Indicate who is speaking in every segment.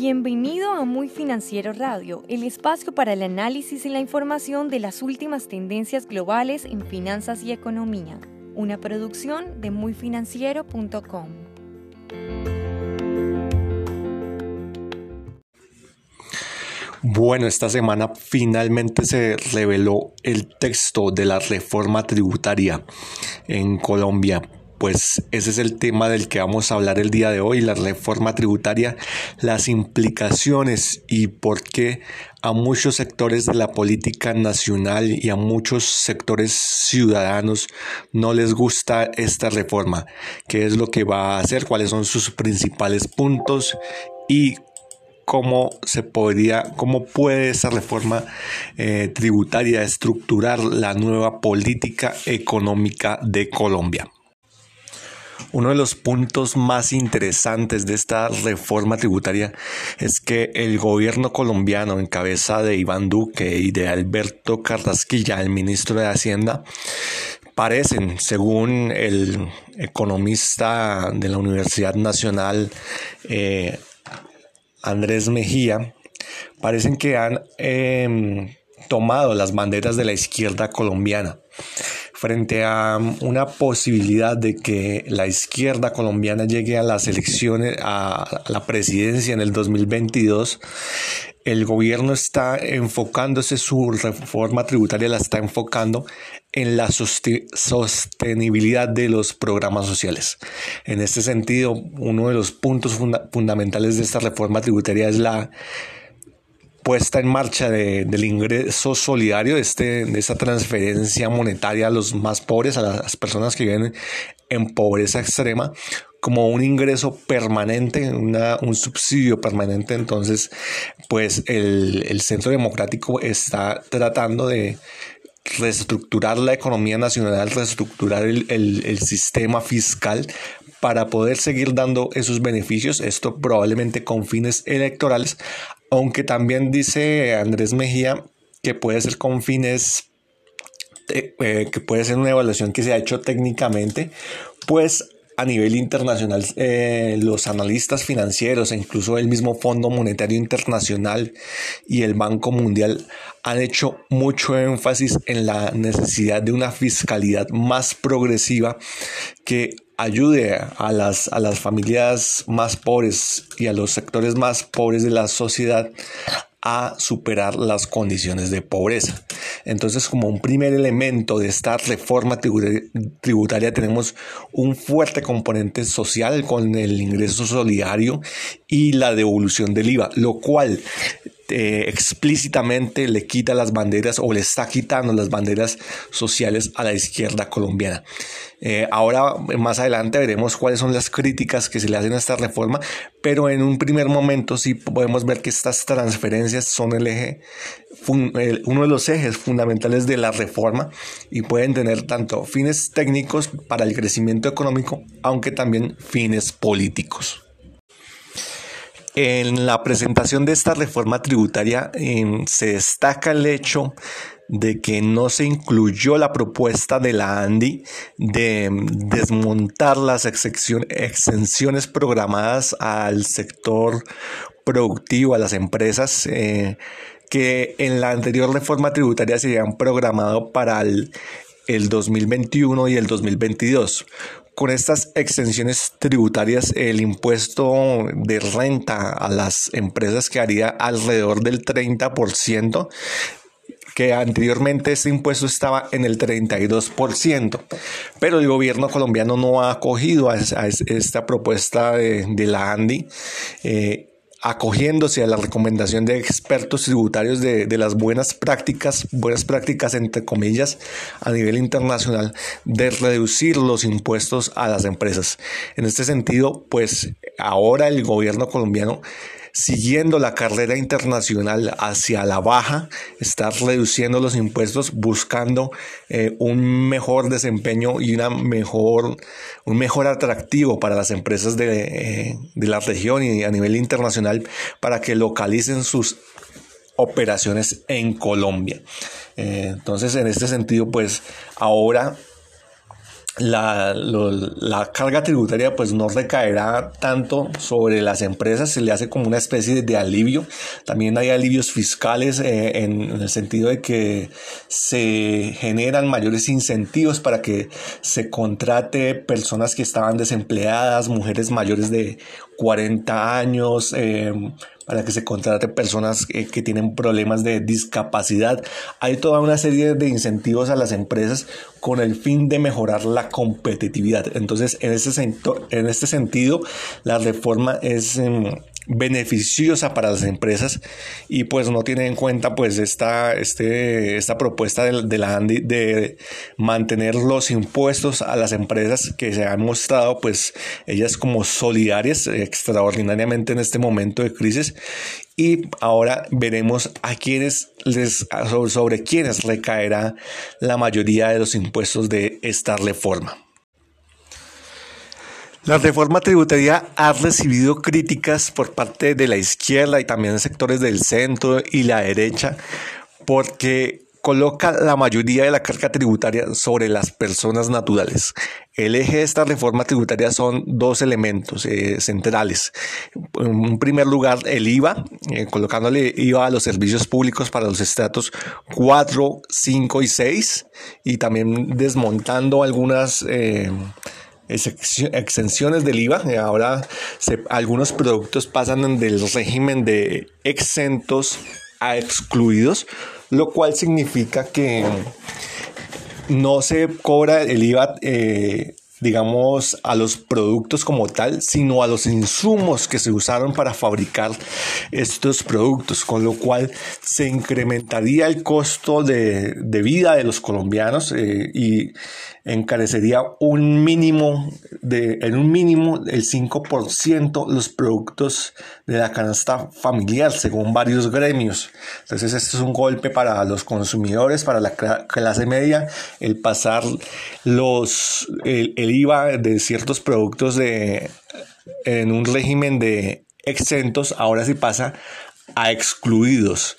Speaker 1: Bienvenido a Muy Financiero Radio, el espacio para el análisis y la información de las últimas tendencias globales en finanzas y economía. Una producción de muyfinanciero.com.
Speaker 2: Bueno, esta semana finalmente se reveló el texto de la reforma tributaria en Colombia pues ese es el tema del que vamos a hablar el día de hoy, la reforma tributaria, las implicaciones y por qué a muchos sectores de la política nacional y a muchos sectores ciudadanos no les gusta esta reforma, qué es lo que va a hacer, cuáles son sus principales puntos y cómo se podría, cómo puede esa reforma eh, tributaria estructurar la nueva política económica de Colombia. Uno de los puntos más interesantes de esta reforma tributaria es que el gobierno colombiano en cabeza de Iván Duque y de Alberto Carrasquilla, el ministro de Hacienda, parecen, según el economista de la Universidad Nacional, eh, Andrés Mejía, parecen que han em, tomado las banderas de la izquierda colombiana frente a um, una posibilidad de que la izquierda colombiana llegue a las elecciones, a la presidencia en el 2022, el gobierno está enfocándose, su reforma tributaria la está enfocando en la sostenibilidad de los programas sociales. En este sentido, uno de los puntos fundamentales de esta reforma tributaria es la puesta en marcha del ingreso solidario, de, este, de esa transferencia monetaria a los más pobres, a las personas que viven en pobreza extrema, como un ingreso permanente, un subsidio permanente. Entonces, pues el, Centro Democrático está tratando de reestructurar la economía nacional, reestructurar el, el, sistema fiscal para poder seguir dando esos beneficios, esto probablemente con fines electorales, aunque también dice Andrés Mejía que puede ser con fines, eh, que puede ser una evaluación que se ha hecho técnicamente, pues a nivel internacional eh, los analistas financieros e incluso el mismo Fondo Monetario Internacional y el Banco Mundial han hecho mucho énfasis en la necesidad de una fiscalidad más progresiva que ayude a las, a las familias más pobres y a los sectores más pobres de la sociedad a superar las condiciones de pobreza. Entonces, como un primer elemento de esta reforma tributaria, tenemos un fuerte componente social con el ingreso solidario y la devolución del IVA, lo cual eh, explícitamente le quita las banderas o le está quitando las banderas sociales a la izquierda colombiana. Eh, ahora, más adelante, veremos cuáles son las críticas que se le hacen a esta reforma, pero en un primer momento sí podemos ver que estas transferencias son el eje, uno de los ejes fundamentales de la reforma y pueden tener tanto fines técnicos para el crecimiento económico, aunque también fines políticos. En la presentación de esta reforma tributaria se destaca el hecho de que no se incluyó la propuesta de la ANDI de desmontar las exenciones programadas al sector productivo, a las empresas, eh, que en la anterior reforma tributaria se habían programado para el, el 2021 y el 2022 con estas extensiones tributarias, el impuesto de renta a las empresas quedaría alrededor del 30%, que anteriormente este impuesto estaba en el 32%, pero el gobierno colombiano no ha acogido a, esta propuesta de, la ANDI. Eh, acogiéndose a la recomendación de expertos tributarios de, las buenas prácticas, buenas prácticas entre comillas, a nivel internacional, de reducir los impuestos a las empresas. En este sentido, pues ahora el gobierno colombiano siguiendo la carrera internacional hacia la baja, está reduciendo los impuestos, buscando eh, un mejor desempeño y una mejor, un mejor atractivo para las empresas de, eh, la región y a nivel internacional para que localicen sus operaciones en Colombia. Eh, entonces, en este sentido, pues ahora la, la, carga tributaria pues no recaerá tanto sobre las empresas, se le hace como una especie de, alivio. También hay alivios fiscales eh, en, el sentido de que se generan mayores incentivos para que se contrate personas que estaban desempleadas, mujeres mayores de 40 años, eh, para que se contrate personas que, tienen problemas de discapacidad. Hay toda una serie de incentivos a las empresas con el fin de mejorar la competitividad. Entonces, en este, en este sentido, la reforma es... Beneficiosa para las empresas y pues no tiene en cuenta pues esta, este, esta propuesta de, la ANDI de mantener los impuestos a las empresas que se han mostrado pues ellas como solidarias extraordinariamente en este momento de crisis y ahora veremos a quienes les sobre, sobre quienes recaerá la mayoría de los impuestos de esta reforma. La reforma tributaria ha recibido críticas por parte de la izquierda y también de sectores del centro y la derecha porque coloca la mayoría de la carga tributaria sobre las personas naturales. El eje de esta reforma tributaria son dos elementos eh, centrales. En primer lugar, el IVA, eh, colocándole IVA a los servicios públicos para los estratos 4, 5 y 6, y también desmontando algunas... Eh, exenciones del IVA. Eh, ahora algunos productos pasan del régimen de exentos a excluidos, lo cual significa que no se cobra el IVA eh, digamos, a los productos como tal, sino a los insumos que se usaron para fabricar estos productos, con lo cual se incrementaría el costo de, vida de los colombianos eh, y encarecería un mínimo de, en un mínimo el 5% los productos de la canasta familiar, según varios gremios. Entonces, este es un golpe para los consumidores, para la clase media, el pasar los, el IVA de ciertos productos de, en un régimen de exentos, ahora sí pasa a excluidos.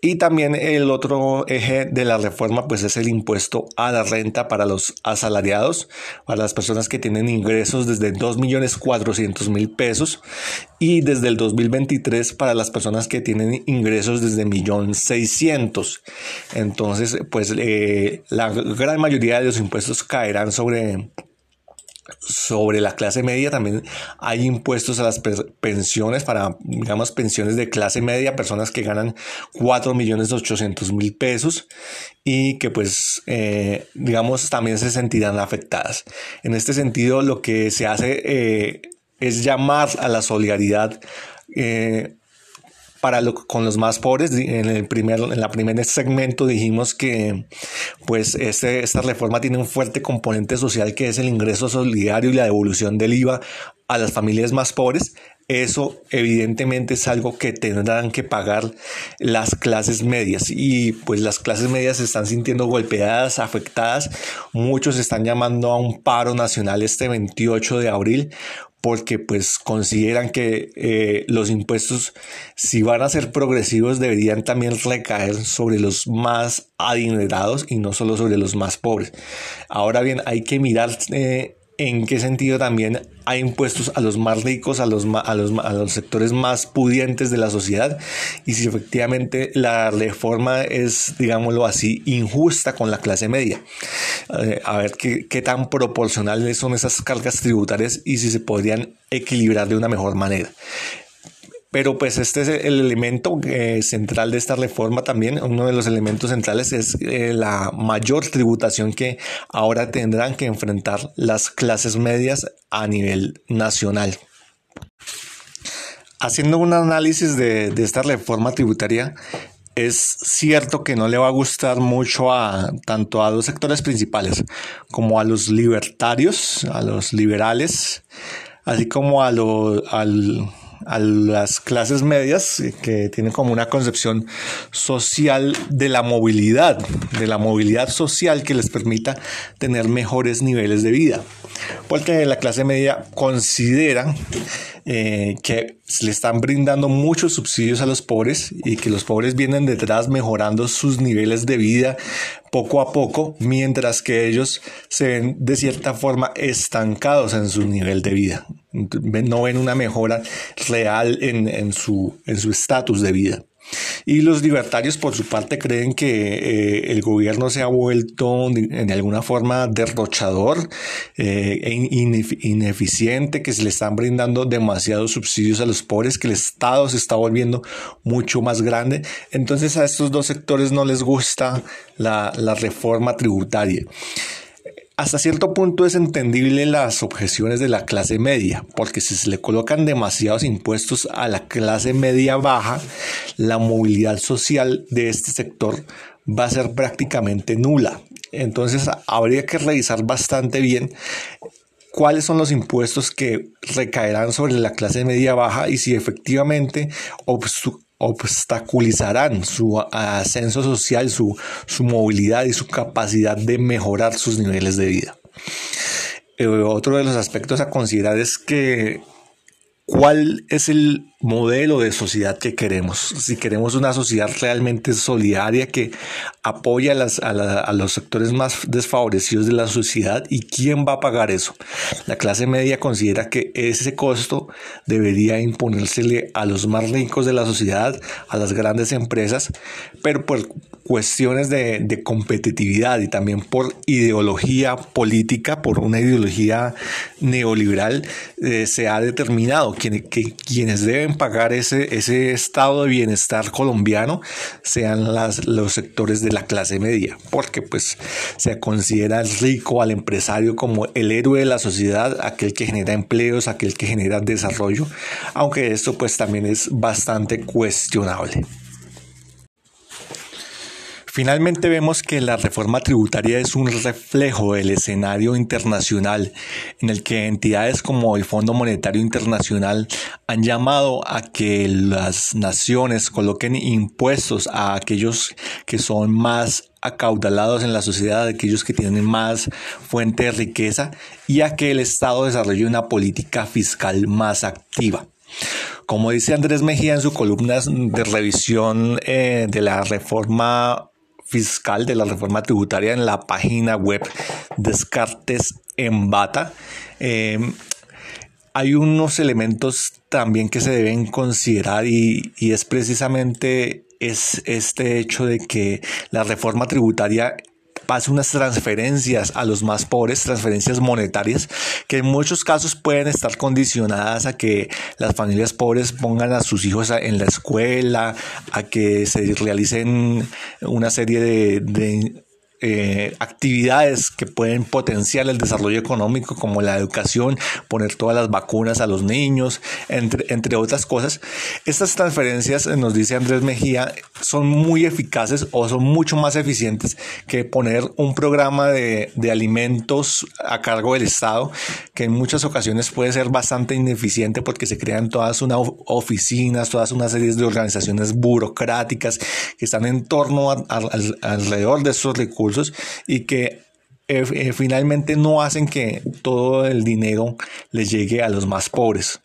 Speaker 2: Y también el otro eje de la reforma pues es el impuesto a la renta para los asalariados, para las personas que tienen ingresos desde 2.400.000 pesos y desde el 2023 para las personas que tienen ingresos desde 1.600.000. Entonces pues eh, la gran mayoría de los impuestos caerán sobre sobre la clase media también hay impuestos a las pensiones para, digamos, pensiones de clase media, personas que ganan 4 millones 800 mil pesos y que pues, eh, digamos, también se sentirán afectadas. En este sentido, lo que se hace eh, es llamar a la solidaridad eh, para con los más pobres. En el primer, en la primer segmento dijimos que pues este, esta reforma tiene un fuerte componente social que es el ingreso solidario y la devolución del IVA a las familias más pobres. Eso evidentemente es algo que tendrán que pagar las clases medias y pues las clases medias se están sintiendo golpeadas, afectadas. Muchos están llamando a un paro nacional este 28 de abril porque pues consideran que eh, los impuestos, si van a ser progresivos, deberían también recaer sobre los más adinerados y no solo sobre los más pobres. Ahora bien, hay que mirar eh, en qué sentido también hay impuestos a los más ricos, a los, a los, a los sectores más pudientes de la sociedad y si efectivamente la reforma es, digámoslo así, injusta con la clase media. Eh, a ver qué, qué tan proporcionales son esas cargas tributarias y si se podrían equilibrar de una mejor manera. Pero pues este es el elemento eh, central de esta reforma también. Uno de los elementos centrales es eh, la mayor tributación que ahora tendrán que enfrentar las clases medias a nivel nacional. Haciendo un análisis de, de esta reforma tributaria, es cierto que no le va a gustar mucho a tanto a dos sectores principales como a los libertarios, a los liberales, así como a, lo, al, a las clases medias que tienen como una concepción social de la movilidad, de la movilidad social que les permita tener mejores niveles de vida. Porque la clase media considera eh, que le están brindando muchos subsidios a los pobres y que los pobres vienen detrás mejorando sus niveles de vida poco a poco, mientras que ellos se ven de cierta forma estancados en su nivel de vida. No ven una mejora real en, en su estatus de vida. Y los libertarios, por su parte, creen que eh, el gobierno se ha vuelto en alguna forma derrochador eh, e ineficiente, que se le están brindando demasiados subsidios a los pobres, que el Estado se está volviendo mucho más grande. Entonces a estos dos sectores no les gusta la, la reforma tributaria. Hasta cierto punto es entendible las objeciones de la clase media, porque si se le colocan demasiados impuestos a la clase media baja, la movilidad social de este sector va a ser prácticamente nula. Entonces habría que revisar bastante bien cuáles son los impuestos que recaerán sobre la clase media baja y si efectivamente obstaculizarán su ascenso social, su, su movilidad y su capacidad de mejorar sus niveles de vida. Eh, otro de los aspectos a considerar es que cuál es el modelo de sociedad que queremos. Si queremos una sociedad realmente solidaria que apoya a, los sectores más desfavorecidos de la sociedad y quién va a pagar eso. La clase media considera que ese costo debería imponérsele a los más ricos de la sociedad, a las grandes empresas, pero por cuestiones de, competitividad y también por ideología política, por una ideología neoliberal, eh, se ha determinado que, quienes deben pagar ese, ese estado de bienestar colombiano sean las, los sectores de la clase media, porque pues se considera al rico, al empresario como el héroe de la sociedad, aquel que genera empleos, aquel que genera desarrollo, aunque esto pues también es bastante cuestionable. Finalmente vemos que la reforma tributaria es un reflejo del escenario internacional en el que entidades como el Fondo Monetario Internacional han llamado a que las naciones coloquen impuestos a aquellos que son más acaudalados en la sociedad, aquellos que tienen más fuente de riqueza y a que el Estado desarrolle una política fiscal más activa. Como dice Andrés Mejía en su columna de revisión eh, de la reforma fiscal de la reforma tributaria en la página web Descartes en Bata. Em, hay unos elementos también que se deben considerar y, y es precisamente es este hecho de que la reforma tributaria pase unas transferencias a los más pobres, transferencias monetarias, que en muchos casos pueden estar condicionadas a que las familias pobres pongan a sus hijos en la escuela, a que se realicen una serie de, de eh, actividades que pueden potenciar el desarrollo económico como la educación, poner todas las vacunas a los niños, entre, entre otras cosas. Estas transferencias, eh, nos dice Andrés Mejía, son muy eficaces o son mucho más eficientes que poner un programa de, de alimentos a cargo del Estado, que en muchas ocasiones puede ser bastante ineficiente porque se crean todas unas oficinas, todas una serie de organizaciones burocráticas que están en torno a, alrededor de estos recursos y que eh, eh, finalmente no hacen que todo el dinero les llegue a los más pobres.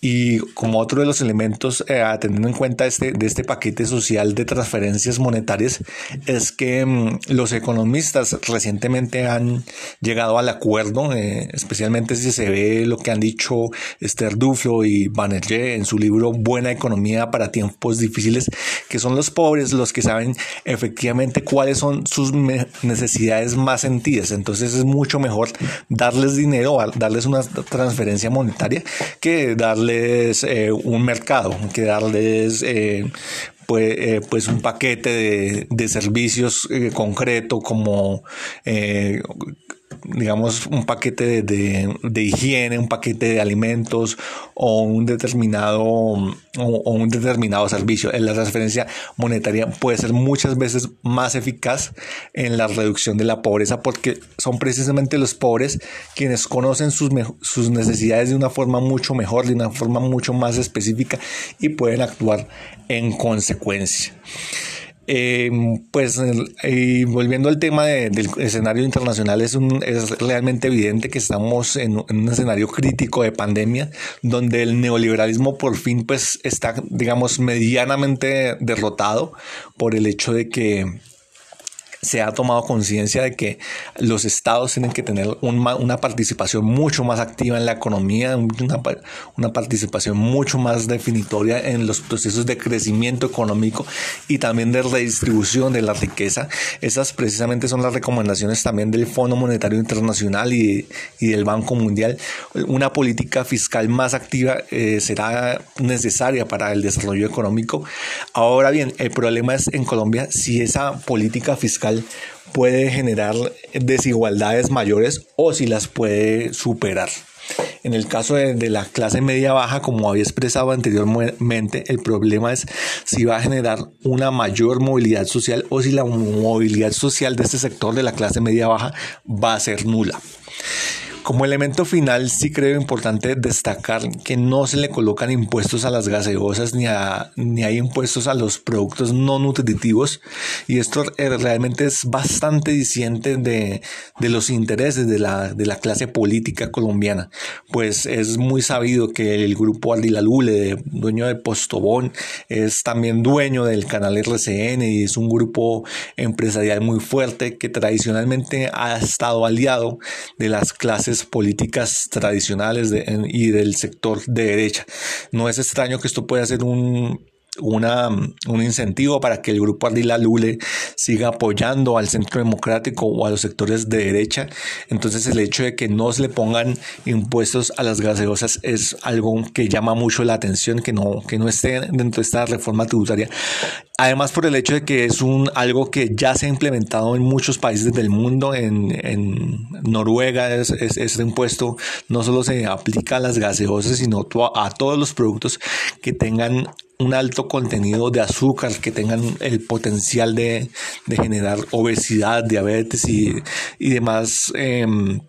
Speaker 2: Y como otro de los elementos eh, teniendo en cuenta este, de este paquete social de transferencias monetarias es que mm, los economistas recientemente han llegado al acuerdo, especialmente si se ve lo que han dicho Esther Duflo y Banerjee en su libro Buena Economía para tiempos difíciles, que son los pobres los que saben efectivamente cuáles son sus necesidades más sentidas entonces es mucho mejor darles dinero, darles una transferencia monetaria que darles eh, un mercado, que darles eh, pues, eh, pues, un paquete de, de servicios concreto como digamos, un paquete de, de, higiene, un paquete de alimentos o un determinado, o, un determinado servicio. La transferencia monetaria puede ser muchas veces más eficaz en la reducción de la pobreza porque son precisamente los pobres quienes conocen sus, sus necesidades de una forma mucho mejor, de una forma mucho más específica y pueden actuar en consecuencia. Eh, pues volviendo al tema del escenario internacional, es, es realmente evidente que estamos en, un escenario crítico de pandemia, donde el neoliberalismo por fin pues está, digamos, medianamente derrotado por el hecho de que se ha tomado conciencia de que los estados tienen que tener una participación mucho más activa en la economía, una, una, participación mucho más definitoria en los procesos de crecimiento económico y también de redistribución de la riqueza. Esas precisamente son las recomendaciones también del Fondo Monetario Internacional y, y del Banco Mundial. Una política fiscal más activa eh, será necesaria para el desarrollo económico. Ahora bien, el problema es en Colombia si esa política fiscal puede generar desigualdades mayores o si las puede superar. En el caso de, la clase media baja, como había expresado anteriormente, el problema es si va a generar una mayor movilidad social o si la movilidad social de este sector de la clase media baja va a ser nula. Como elemento final, sí creo importante destacar que no se le colocan impuestos a las gaseosas ni, ni hay impuestos a los productos no nutritivos. Y esto realmente es bastante diciente de, los intereses de la, de la, clase política colombiana, pues es muy sabido que el grupo Ardila Lule, dueño de Postobón, es también dueño del canal RCN y es un grupo empresarial muy fuerte que tradicionalmente ha estado aliado de las clases políticas tradicionales y del sector de derecha. No es extraño que esto pueda ser un un incentivo para que el grupo Ardila Lule siga apoyando al centro democrático o a los sectores de derecha. Entonces el hecho de que no se le pongan impuestos a las gaseosas es algo que llama mucho la atención, que no, que no esté dentro de esta reforma tributaria. Además por el hecho de que es un, algo que ya se ha implementado en muchos países del mundo, en, Noruega es, es, este impuesto no solo se aplica a las gaseosas, sino a todos los productos que tengan un alto contenido de azúcar, que tengan el potencial de, generar obesidad, diabetes y, demás em,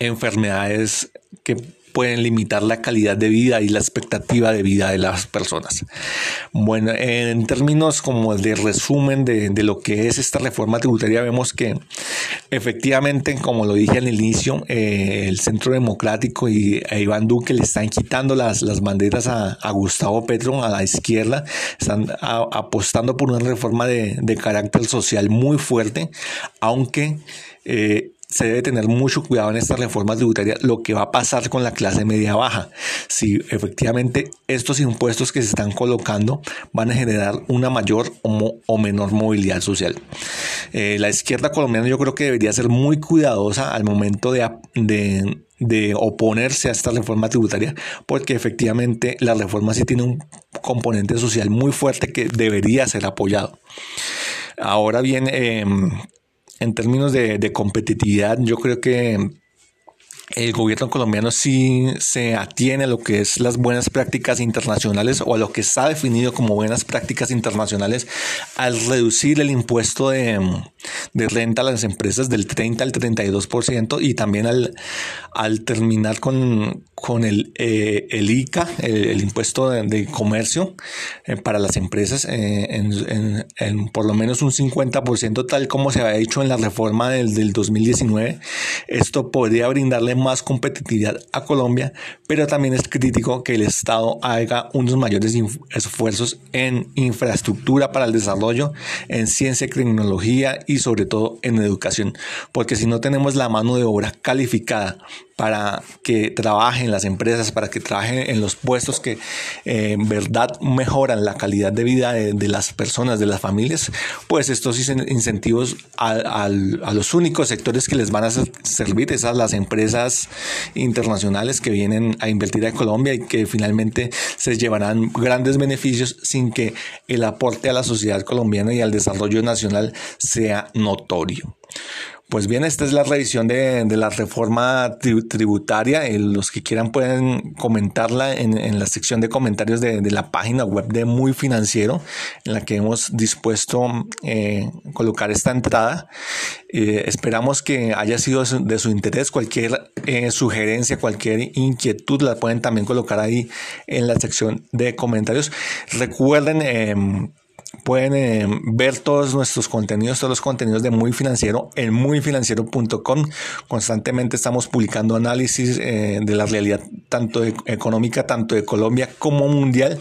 Speaker 2: enfermedades que pueden limitar la calidad de vida y la expectativa de vida de las personas. Bueno, en términos como de resumen de, lo que es esta reforma tributaria, vemos que efectivamente, como lo dije al inicio, eh, el Centro Democrático y a Iván Duque le están quitando las, las banderas a, Gustavo Petro, a la izquierda, están apostando por una reforma de, de carácter social muy fuerte, aunque... Eh, se debe tener mucho cuidado en esta reforma tributaria lo que va a pasar con la clase media baja. Si efectivamente estos impuestos que se están colocando van a generar una mayor o, menor movilidad social. Eh, la izquierda colombiana yo creo que debería ser muy cuidadosa al momento de, de, oponerse a esta reforma tributaria porque efectivamente la reforma sí tiene un componente social muy fuerte que debería ser apoyado. Ahora bien, em, en términos de, competitividad, yo creo que el gobierno colombiano sí se atiene a lo que es las buenas prácticas internacionales o a lo que está definido como buenas prácticas internacionales al reducir el impuesto de, renta a las empresas del 30 al 32% y también al, al terminar con, con el, eh, el ICA, el, impuesto de, comercio eh, para las empresas eh, en, en, por lo menos un 50% tal como se había hecho en la reforma del, del 2019. Esto podría brindarle más competitividad a Colombia, pero también es crítico que el Estado haga unos mayores esfuerzos en infraestructura para el desarrollo, en ciencia y tecnología y sobre todo en educación, porque si no tenemos la mano de obra calificada para que trabajen las empresas, para que trabajen en los puestos que eh, en verdad mejoran la calidad de vida de, las personas, de las familias, pues estos incentivos a, los únicos sectores que les van a servir, esas las empresas internacionales que vienen a invertir a Colombia y que finalmente se llevarán grandes beneficios sin que el aporte a la sociedad colombiana y al desarrollo nacional sea notorio. Pues bien, esta es la revisión de, la reforma tributaria. Eh, los que quieran pueden comentarla en, la sección de comentarios de, la página web de Muy Financiero, en la que hemos dispuesto eh, colocar esta entrada. Eh, esperamos que haya sido de su interés. Cualquier sugerencia, cualquier inquietud la pueden también colocar ahí en la sección de comentarios. Recuerden em, Pueden eh, ver todos nuestros contenidos, todos los contenidos de Muy Financiero en muyfinanciero.com. Constantemente estamos publicando análisis eh, de la realidad tanto económica, tanto de Colombia como mundial.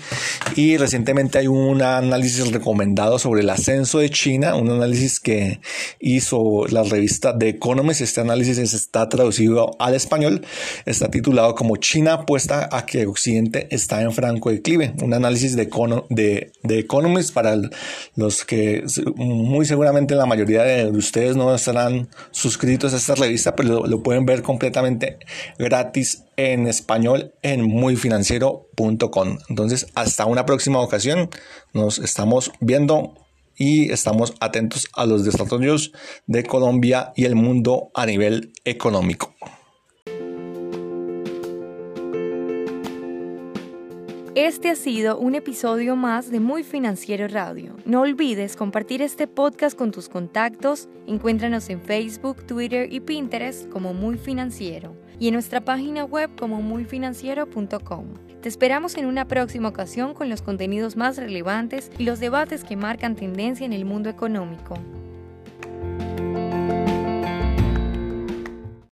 Speaker 2: Y recientemente hay un análisis recomendado sobre el ascenso de China, un análisis que hizo la revista The Economist. Este análisis está traducido al español. Está titulado como China apuesta a que Occidente está en franco declive. Un análisis de, de, de Economist para los que muy seguramente la mayoría de ustedes no estarán suscritos a esta revista, pero lo, pueden ver completamente gratis en español en muyfinanciero.com. Entonces, hasta una próxima ocasión, nos estamos viendo y estamos atentos a los desarrollos de Colombia y el mundo a nivel económico.
Speaker 1: Este ha sido un episodio más de Muy Financiero Radio. No olvides compartir este podcast con tus contactos. Encuéntranos en Facebook, Twitter y Pinterest como Muy Financiero y en nuestra página web como muyfinanciero.com. Te esperamos en una próxima ocasión con los contenidos más relevantes y los debates que marcan tendencia en el mundo económico.